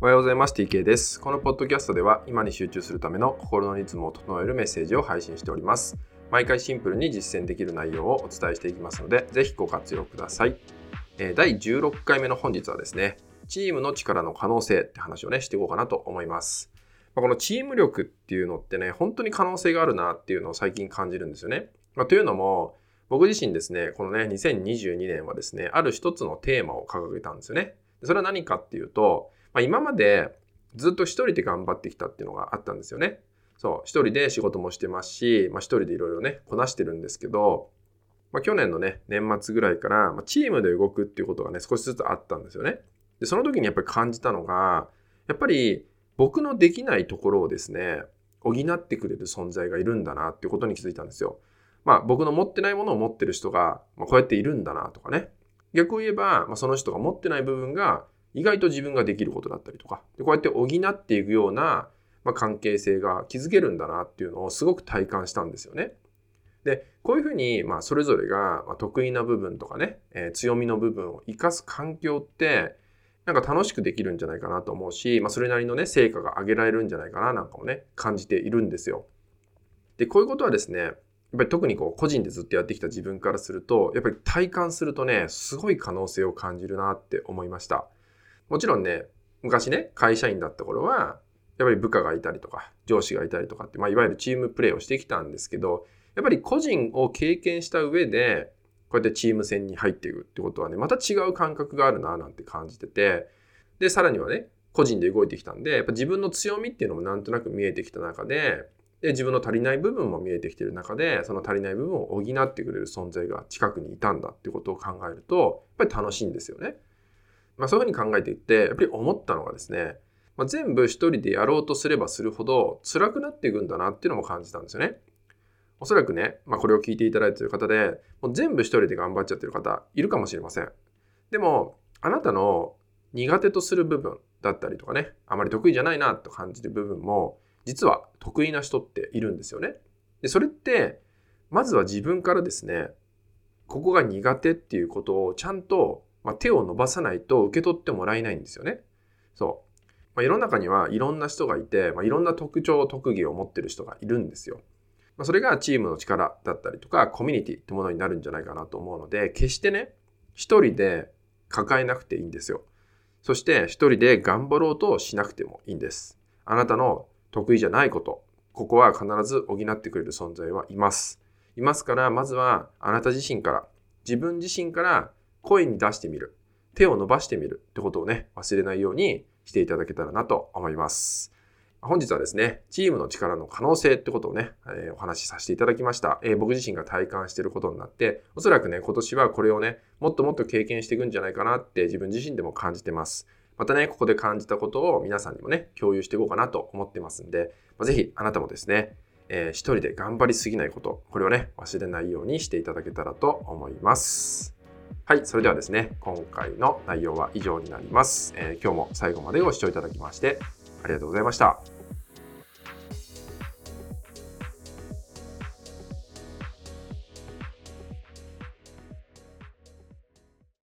おはようございます。TK です。このポッドキャストでは今に集中するための心のリズムを整えるメッセージを配信しております。毎回シンプルに実践できる内容をお伝えしていきますのでぜひご活用ください。第16回目の本日はですねチームの力の可能性って話をねしていこうかなと思います。このチーム力っていうのってね本当に可能性があるなっていうのを最近感じるんですよね、まあ、というのも僕自身ですね、このね、2022年はですね、ある一つのテーマを掲げたんですよね。それは何かっていうと、まあ、今までずっと一人で頑張ってきたっていうのがあったんですよね。そう、一人で仕事もしてますし、まあ、一人でいろいろね、こなしてるんですけど、まあ、去年のね、年末ぐらいから、まあ、チームで動くっていうことがね、少しずつあったんですよね。で、その時にやっぱり感じたのが、やっぱり僕のできないところをですね、補ってくれる存在がいるんだなっていうことに気づいたんですよ。まあ僕の持ってないものを持ってる人が、まあ、こうやっているんだなとかね。逆を言えば、まあ、その人が持ってない部分が意外と自分ができることだったりとか、でこうやって補っていくような、まあ、関係性が築けるんだなっていうのをすごく体感したんですよね。で、こういうふうに、まあ、それぞれが得意な部分とかね、えー、強みの部分を活かす環境って、なんか楽しくできるんじゃないかなと思うし、まあ、それなりのね、成果が上げられるんじゃないかななんかもね、感じているんですよ。で、こういうことはですね、やっぱり特にこう個人でずっとやってきた自分からすると、やっぱり体感するとね、すごい可能性を感じるなって思いました。もちろんね、昔ね、会社員だった頃は、やっぱり部下がいたりとか、上司がいたりとかって、まあ、いわゆるチームプレーをしてきたんですけど、やっぱり個人を経験した上で、こうやってチーム戦に入っていくってことはね、また違う感覚があるななんて感じてて、で、さらにはね、個人で動いてきたんで、やっぱ自分の強みっていうのもなんとなく見えてきた中で、で、自分の足りない部分も見えてきてる中で、その足りない部分を補ってくれる存在が近くにいたんだってことを考えると、やっぱり楽しいんですよね。まあそういうふうに考えていって、やっぱり思ったのがですね、まあ、全部一人でやろうとすればするほど辛くなっていくんだなっていうのも感じたんですよね。おそらくね、まあ、これを聞いていただいている方で、もう全部一人で頑張っちゃってる方いるかもしれません。でも、あなたの苦手とする部分だったりとかね、あまり得意じゃないなと感じる部分も、実は得意な人っているんですよね。で、それって、まずは自分からですね、ここが苦手っていうことをちゃんと、まあ、手を伸ばさないと受け取ってもらえないんですよね。そう。まあ、世の中にはいろんな人がいて、まあ、いろんな特徴、特技を持ってる人がいるんですよ。まあ、それがチームの力だったりとか、コミュニティってものになるんじゃないかなと思うので、決してね、一人で抱えなくていいんですよ。そして一人で頑張ろうとしなくてもいいんです。あなたの得意じゃないこと、ここは必ず補ってくれる存在はいます。いますから、まずはあなた自身から、自分自身から声に出してみる。手を伸ばしてみるってことをね、忘れないようにしていただけたらなと思います。本日はですね、チームの力の可能性ってことをね、えー、お話しさせていただきました、えー、僕自身が体感していることになって、おそらくね、今年はこれをね、もっともっと経験していくんじゃないかなって自分自身でも感じてます。またね、ここで感じたことを皆さんにもね、共有していこうかなと思ってますんで、まあ、ぜひあなたもですね、えー、一人で頑張りすぎないこと、これをね、忘れないようにしていただけたらと思います。はい、それではですね、今回の内容は以上になります。えー、今日も最後までご視聴いただきまして、ありがとうございました。